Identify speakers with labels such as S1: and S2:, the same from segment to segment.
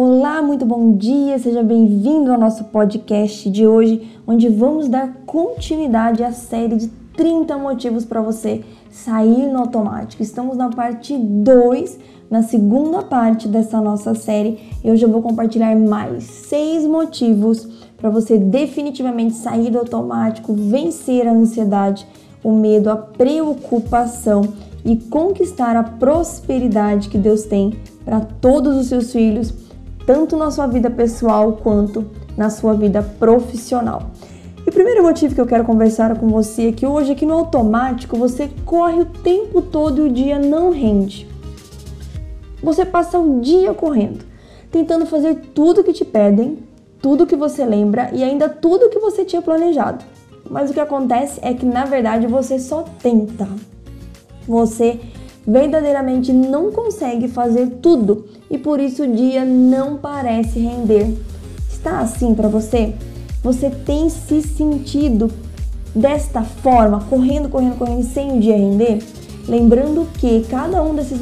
S1: Olá, muito bom dia, seja bem-vindo ao nosso podcast de hoje, onde vamos dar continuidade à série de 30 motivos para você sair no automático. Estamos na parte 2, na segunda parte dessa nossa série, e hoje eu vou compartilhar mais seis motivos para você definitivamente sair do automático, vencer a ansiedade, o medo, a preocupação e conquistar a prosperidade que Deus tem para todos os seus filhos tanto na sua vida pessoal quanto na sua vida profissional. E o primeiro motivo que eu quero conversar com você é que hoje aqui no automático você corre o tempo todo e o dia não rende. Você passa o dia correndo, tentando fazer tudo que te pedem, tudo que você lembra e ainda tudo que você tinha planejado. Mas o que acontece é que na verdade você só tenta. Você verdadeiramente não consegue fazer tudo e por isso o dia não parece render. Está assim para você? Você tem se sentido desta forma, correndo, correndo, correndo, sem o dia render? Lembrando que cada um desses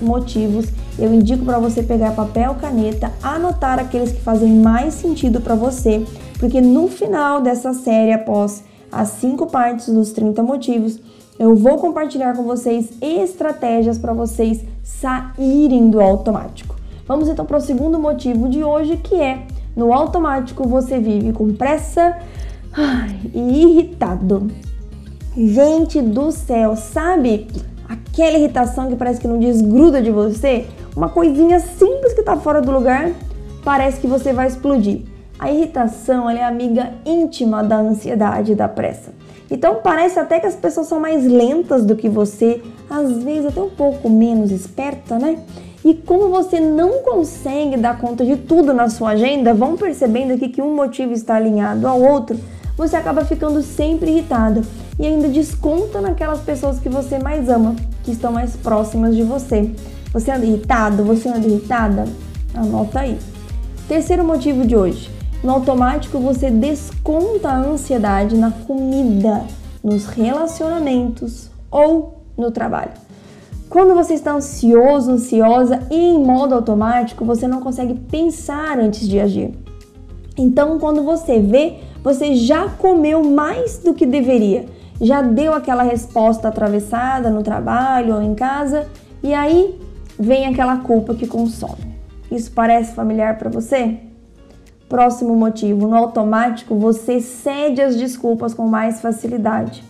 S1: motivos eu indico para você pegar papel, caneta, anotar aqueles que fazem mais sentido para você, porque no final dessa série, após as cinco partes dos 30 motivos, eu vou compartilhar com vocês estratégias para vocês saírem do automático. Vamos então para o segundo motivo de hoje, que é no automático você vive com pressa e irritado. Gente do céu, sabe aquela irritação que parece que não desgruda de você? Uma coisinha simples que está fora do lugar, parece que você vai explodir. A irritação é amiga íntima da ansiedade e da pressa. Então parece até que as pessoas são mais lentas do que você, às vezes até um pouco menos esperta, né? E como você não consegue dar conta de tudo na sua agenda, vão percebendo aqui que um motivo está alinhado ao outro, você acaba ficando sempre irritada e ainda desconta naquelas pessoas que você mais ama, que estão mais próximas de você. Você anda irritado? Você anda irritada? Anota aí. Terceiro motivo de hoje no automático você desconta a ansiedade na comida, nos relacionamentos ou no trabalho. Quando você está ansioso, ansiosa e em modo automático, você não consegue pensar antes de agir. Então, quando você vê, você já comeu mais do que deveria, já deu aquela resposta atravessada no trabalho ou em casa, e aí vem aquela culpa que consome. Isso parece familiar para você? Próximo motivo, no automático você cede as desculpas com mais facilidade.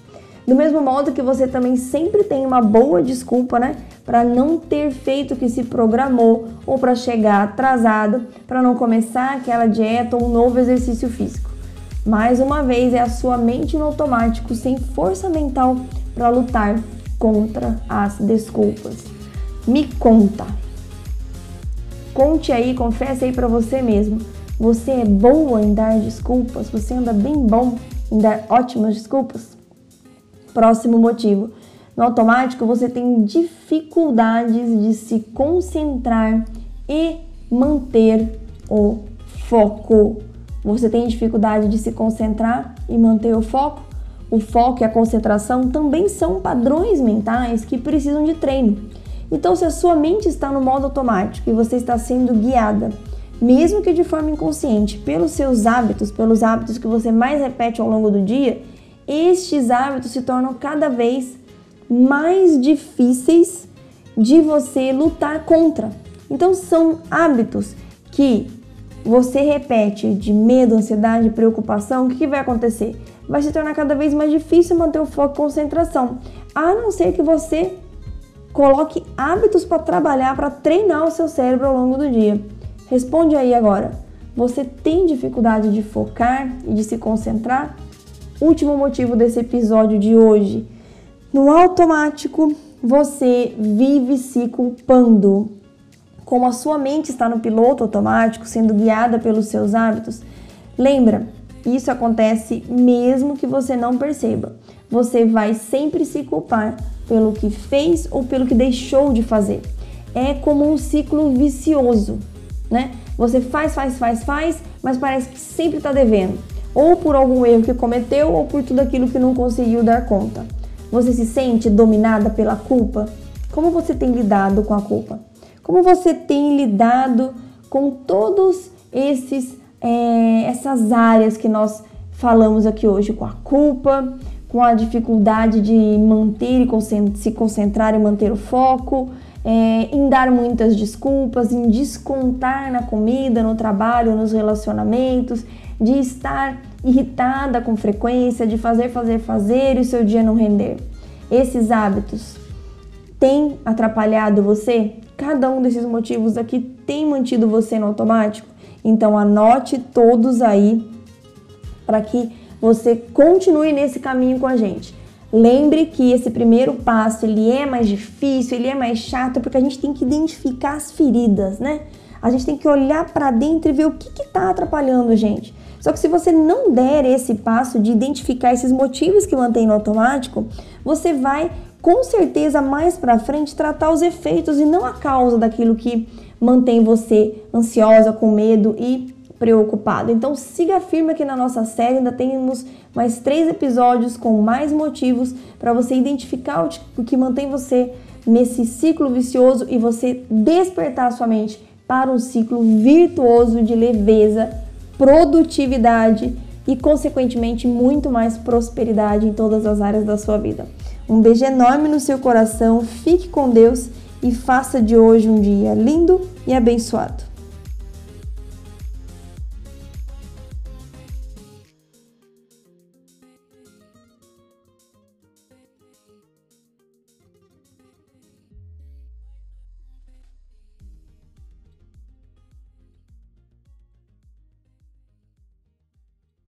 S1: Do mesmo modo que você também sempre tem uma boa desculpa, né, para não ter feito o que se programou ou para chegar atrasado, para não começar aquela dieta ou um novo exercício físico. Mais uma vez é a sua mente no automático sem força mental para lutar contra as desculpas. Me conta. Conte aí, confesse aí para você mesmo você é boa em dar desculpas? Você anda bem bom em dar ótimas desculpas? Próximo motivo. No automático, você tem dificuldades de se concentrar e manter o foco. Você tem dificuldade de se concentrar e manter o foco? O foco e a concentração também são padrões mentais que precisam de treino. Então, se a sua mente está no modo automático e você está sendo guiada mesmo que de forma inconsciente, pelos seus hábitos, pelos hábitos que você mais repete ao longo do dia, estes hábitos se tornam cada vez mais difíceis de você lutar contra. Então são hábitos que você repete de medo, ansiedade, preocupação, o que, vai acontecer? Vai se tornar cada vez mais difícil manter o foco e concentração, a não ser que você coloque hábitos para trabalhar, para treinar o seu cérebro ao longo do dia. Responde aí agora. Você tem dificuldade de focar e de se concentrar? Último motivo desse episódio de hoje. No automático, você vive se culpando. Como a sua mente está no piloto automático, sendo guiada pelos seus hábitos, lembra Isso acontece mesmo que você não perceba. Você vai sempre se culpar pelo que fez ou pelo que deixou de fazer. É como um ciclo vicioso, né? Você faz, faz, faz, faz, mas parece que sempre está devendo, ou por algum erro que cometeu, ou por tudo aquilo que não conseguiu dar conta. Você se sente dominada pela culpa? Como você tem lidado com a culpa? Como você tem lidado com todos esses é, essas áreas que nós falamos aqui hoje, com a culpa, com a dificuldade de manter e se concentrar e manter o foco, é, em dar muitas desculpas, em descontar na comida, no trabalho, nos relacionamentos, de estar irritada com frequência, de fazer, fazer, fazer e o seu dia não render. Esses hábitos têm atrapalhado você? Cada um desses motivos aqui tem mantido você no automático? Então anote todos aí para que você continue nesse caminho com a gente. Lembre que esse primeiro passo ele é mais difícil, ele é mais chato porque a gente tem que identificar as feridas, né? A gente tem que olhar para dentro e ver o que está atrapalhando a gente. Só que se você não der esse passo de identificar esses motivos que mantém no automático, você vai com certeza mais para frente tratar os efeitos e não a causa daquilo que mantém você ansiosa, com medo e preocupado. Então siga firme aqui na nossa série, ainda temos mais três episódios com mais motivos para você identificar o que mantém você nesse ciclo vicioso e você despertar sua mente para um ciclo virtuoso de leveza, produtividade e, consequentemente, muito mais prosperidade em todas as áreas da sua vida. Um beijo enorme no seu coração, fique com Deus e faça de hoje um dia lindo e abençoado.